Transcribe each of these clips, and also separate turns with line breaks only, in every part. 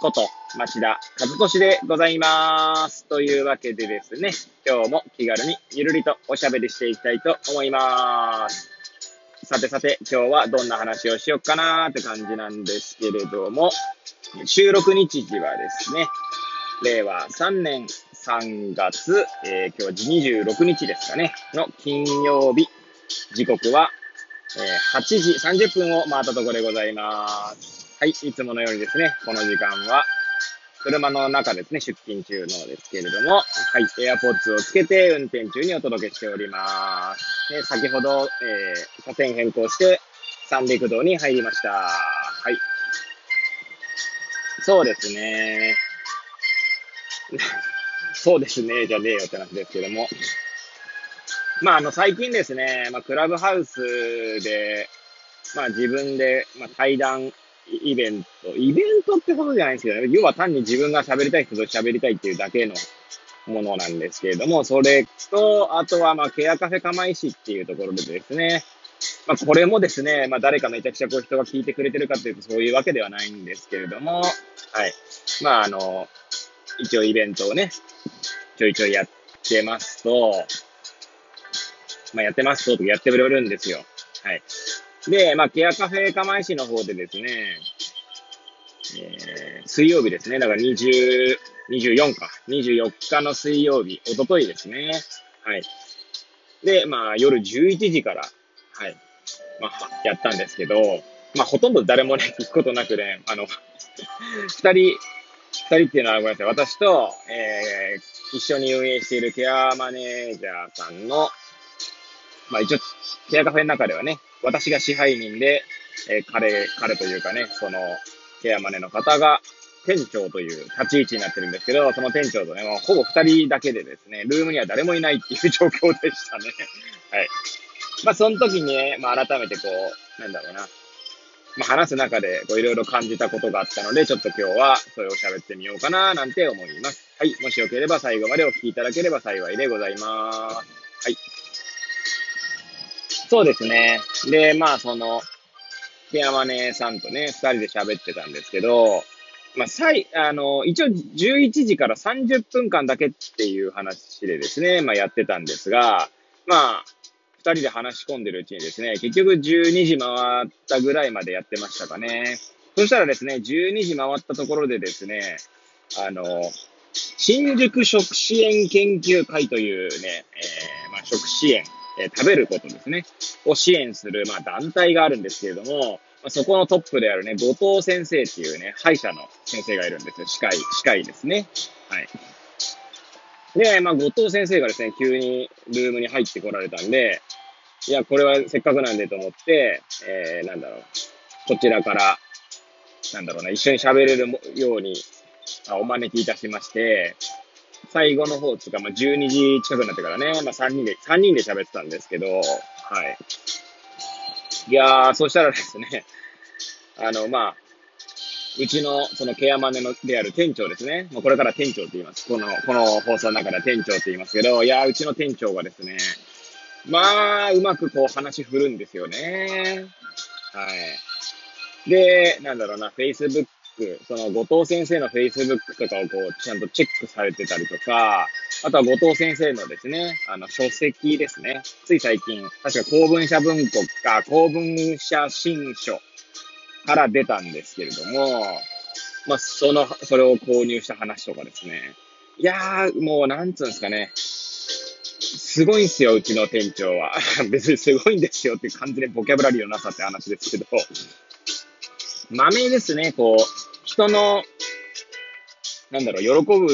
こと町田和俊でございます。というわけでですね、今日も気軽にゆるりとおしゃべりしていきたいと思います。さてさて、今日はどんな話をしよっかなーって感じなんですけれども、収録日時はですね、令和3年3月、えー、今日は26日ですかね、の金曜日、時刻は、えー、8時30分を回ったところでございます。はい、いつものようにですね、この時間は、車の中ですね、出勤中のですけれども、はい、エアポッツをつけて運転中にお届けしております。で先ほど、えー、車線変更して三陸道に入りました。はい。そうですね。そうですね、じゃねえよって話ですけども。まあ、あの、最近ですね、まあ、クラブハウスで、まあ、自分で、まあ、対談イベント、イベントってことじゃないんですけど、要は単に自分が喋りたい人と喋りたいっていうだけのものなんですけれども、それと、あとは、まあ、ケアカフェ釜石っていうところでですね、まあ、これもですね、まあ、誰かめちゃくちゃこう人が聞いてくれてるかというと、そういうわけではないんですけれども、はい。まあ、あの、一応イベントをね、ちょいちょいやってますと、まあ、やってますと、やってくれるんですよ。はい。で、まあ、ケアカフェ釜石の方でですね、えー、水曜日ですね。だから20、24か。24日の水曜日、おとといですね。はい。で、まあ、夜11時から、はい。まあ、やったんですけど、まあ、ほとんど誰もね、聞くことなくね、あの、二人、二人っていうのはごめんなさい。私と、えー、一緒に運営しているケアマネージャーさんの、まあ一応、ケアカフェの中ではね、私が支配人で、えー、彼、彼というかね、その、ケアマネの方が、店長という立ち位置になってるんですけど、その店長とね、もうほぼ二人だけでですね、ルームには誰もいないっていう状況でしたね。はい。まあ、その時にね、まあ、改めてこう、なんだろうな。まあ、話す中で、こう、いろいろ感じたことがあったので、ちょっと今日は、それを喋ってみようかな、なんて思います。はい。もしよければ最後までお聞きいただければ幸いでございます。そうですね。で、まあ、その、ケアマネさんとね、二人で喋ってたんですけど、まあ、最、あの、一応11時から30分間だけっていう話でですね、まあ、やってたんですが、まあ、二人で話し込んでるうちにですね、結局12時回ったぐらいまでやってましたかね。そしたらですね、12時回ったところでですね、あの、新宿食支援研究会というね、えー、まあ、食支援え食べることですね、を支援する、まあ、団体があるんですけれども、ま、そこのトップであるね、後藤先生っていうね、歯医者の先生がいるんですよ。歯科医、歯科医ですね。はい。で、まあ、後藤先生がですね、急にルームに入ってこられたんで、いや、これはせっかくなんでと思って、えー、なんだろう、こちらから、なんだろうな、一緒に喋れるように、お招きいたしまして、最後の方つか、まあ、12時近くになってからね、まあ、3人で、3人で喋ってたんですけど、はい。いやー、そしたらですね、あの、まあ、うちの、そのケアマネの、である店長ですね。もうこれから店長って言います。この、この放送の中では店長って言いますけど、いやー、うちの店長がですね、まあ、うまくこう話振るんですよね。はい。で、なんだろうな、Facebook ク、その後藤先生の Facebook とかをこう、ちゃんとチェックされてたりとか、あとは後藤先生のですね、あの、書籍ですね。つい最近、確か公文社文庫か、公文社新書から出たんですけれども、まあ、その、それを購入した話とかですね。いやー、もう、なんつうんですかね。すごいんすよ、うちの店長は。別にすごいんですよって完全にボキャブラリーのなさって話ですけど、豆ですね、こう、人の、なんだろう、喜ぶ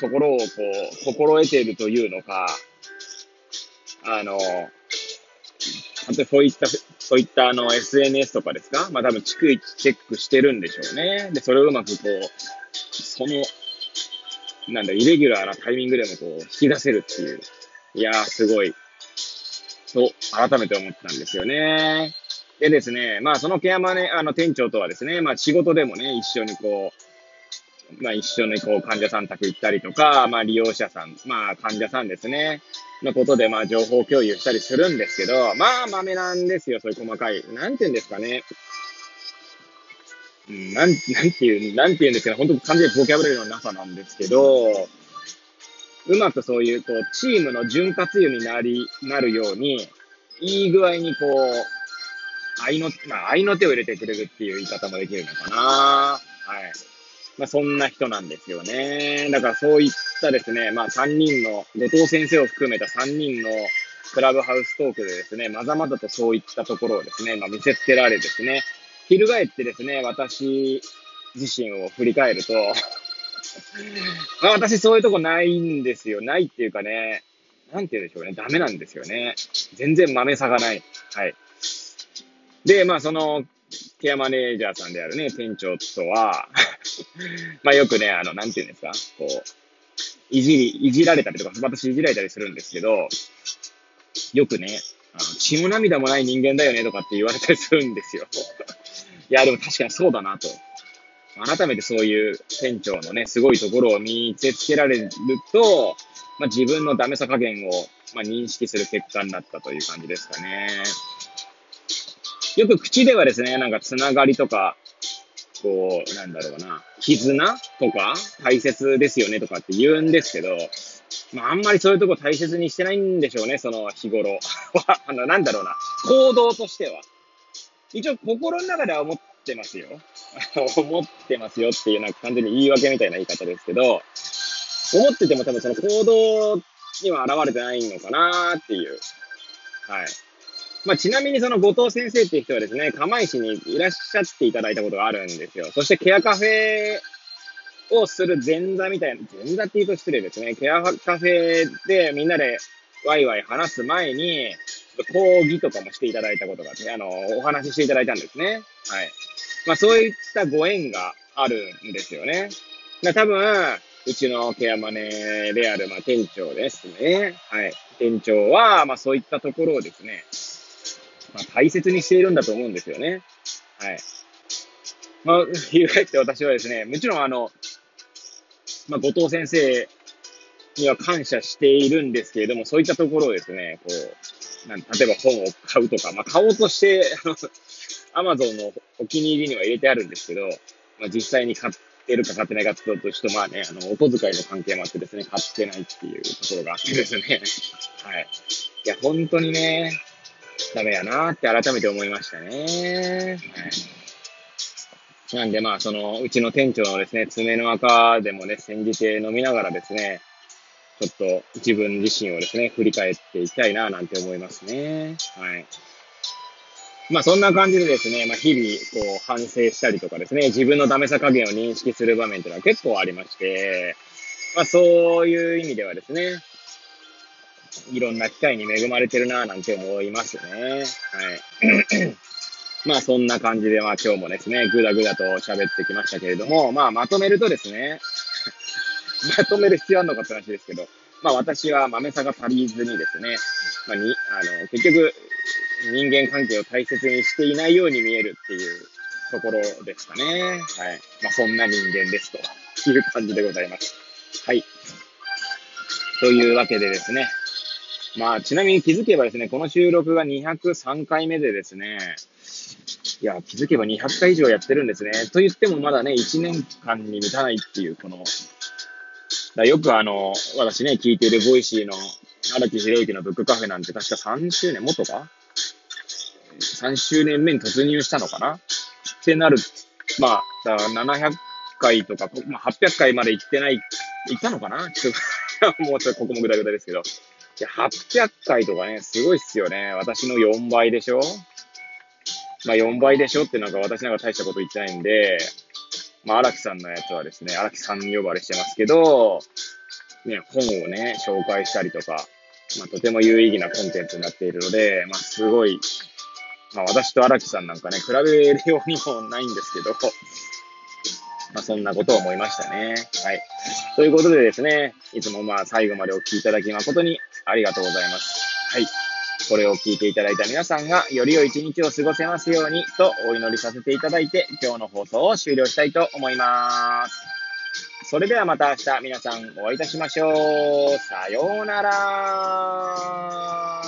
ところをこう、心得ているというのか、あの、そういった、そういったあの SNS とかですか？まあ多分逐一チェックしてるんでしょうね。で、それをうまくこう、その、なんだ、イレギュラーなタイミングでもこう、引き出せるっていう。いやー、すごい、と、改めて思ったんですよね。でですね、まあ、そのケアマネ、あの、店長とはですね、まあ、仕事でもね、一緒にこう、まあ、一緒にこう、患者さん宅行ったりとか、まあ、利用者さん、まあ、患者さんですね、のことで、まあ、情報共有したりするんですけど、まあ、豆なんですよ、そういう細かい。なんて言うんですかね。うん、なん、なんていう、なんて言うんですかね、本当完全にボキャブラリーのなさなんですけど、うまくそういう、こう、チームの潤滑油になり、なるように、いい具合にこう、愛の、まあ、愛の手を入れてくれるっていう言い方もできるのかな。はい。まあ、そんな人なんですよね。だからそういったですね、まあ、3人の、後藤先生を含めた3人のクラブハウストークでですね、まざまざとそういったところをですね、まあ、見せつけられですね、翻ってですね、私自身を振り返ると まあ、私そういうとこないんですよ。ないっていうかね、なんて言うんでしょうね。ダメなんですよね。全然豆さがない。はい。で、まあ、その、ケアマネージャーさんであるね、店長とは まあよくね、あの、なんて言うんですか、こう、いじり、いじられたりとか、私いじられたりするんですけど、よくね、あの血も涙もない人間だよねとかって言われたりするんですよ。いや、でも確かにそうだなと。改めてそういう店長のね、すごいところを見せつけられると、まあ、自分のダメさ加減を、まあ、認識する結果になったという感じですかね。よく口ではですね、なんかつながりとか、こう、なんだろうな、絆とか大切ですよねとかって言うんですけど、まあ、あんまりそういうとこ大切にしてないんでしょうね、その日頃は。あの、なんだろうな、行動としては。一応、心の中では思ってますよ。思ってますよっていう、なんか完全に言い訳みたいな言い方ですけど、思ってても多分その行動には現れてないのかなっていう。はい。まあ、ちなみにその後藤先生っていう人はですね、釜石にいらっしゃっていただいたことがあるんですよ。そしてケアカフェをする前座みたいな、前座って言うと失礼ですね。ケアカフェでみんなでワイワイ話す前に、講義とかもしていただいたことがあって、あの、お話ししていただいたんですね。はい。まあ、そういったご縁があるんですよね。だ多分、うちのケアマネである、まあ、店長ですね。はい。店長は、まあ、そういったところをですね、まあ、大切にしているんだと思うんですよね。はい。まあ、翻って私はですね、もちろんあの、まあ、後藤先生には感謝しているんですけれども、そういったところをですね、こう、なん例えば本を買うとか、まあ、買おうとして、あの、アマゾンのお気に入りには入れてあるんですけど、まあ、実際に買ってるか買ってないかってとしてまあね、あの、お小遣いの関係もあってですね、買ってないっていうところがあってですね、はい。いや、本当にね、ダメやなって改めて思いましたね。はい。なんでまあ、その、うちの店長のですね、爪の赤でもね、煎じて飲みながらですね、ちょっと自分自身をですね、振り返っていきたいな、なんて思いますね。はい。まあそんな感じでですね、まあ日々こう反省したりとかですね、自分のダメさ加減を認識する場面っていうのは結構ありまして、まあそういう意味ではですね、いろんな機会に恵まれてるなぁなんて思いますね。はい。まあそんな感じで、まあ今日もですね、ぐだぐだと喋ってきましたけれども、まあまとめるとですね、まとめる必要あるのかって話ですけど、まあ私は豆さが足りずにですね、まあに、あの、結局、人間関係を大切にしていないように見えるっていうところですかね。はい。まあそんな人間ですという感じでございます。はい。というわけでですね、まあ、ちなみに気づけばですね、この収録が203回目でですね、いや、気づけば200回以上やってるんですね。と言ってもまだね、1年間に満たないっていう、この、だよくあの、私ね、聞いている Voicy の荒木博行のブックカフェなんて確か3周年、もっとか ?3 周年目に突入したのかな？ってなる、まあ、だ700回とか、まあ、800回まで行ってない、行ったのかな？ちょっと もうちょっとここもぐだぐだですけど。800回とかね、すごいっすよね。私の4倍でしょ？まあ4倍でしょってなんか私なんか大したこと言ってないんで、まあ荒木さんのやつはですね、荒木さん呼ばれしてますけど、ね、本をね、紹介したりとか、まあとても有意義なコンテンツになっているので、まあすごい、まあ私と荒木さんなんかね、比べるようにもないんですけど、まあ、そんなことを思いましたね。はい。ということでですね、いつもまあ最後までお聞きいただき誠にありがとうございます。はい。これを聞いていただいた皆さんがより良い一日を過ごせますようにとお祈りさせていただいて今日の放送を終了したいと思います。それではまた明日皆さんお会いいたしましょう。さようなら。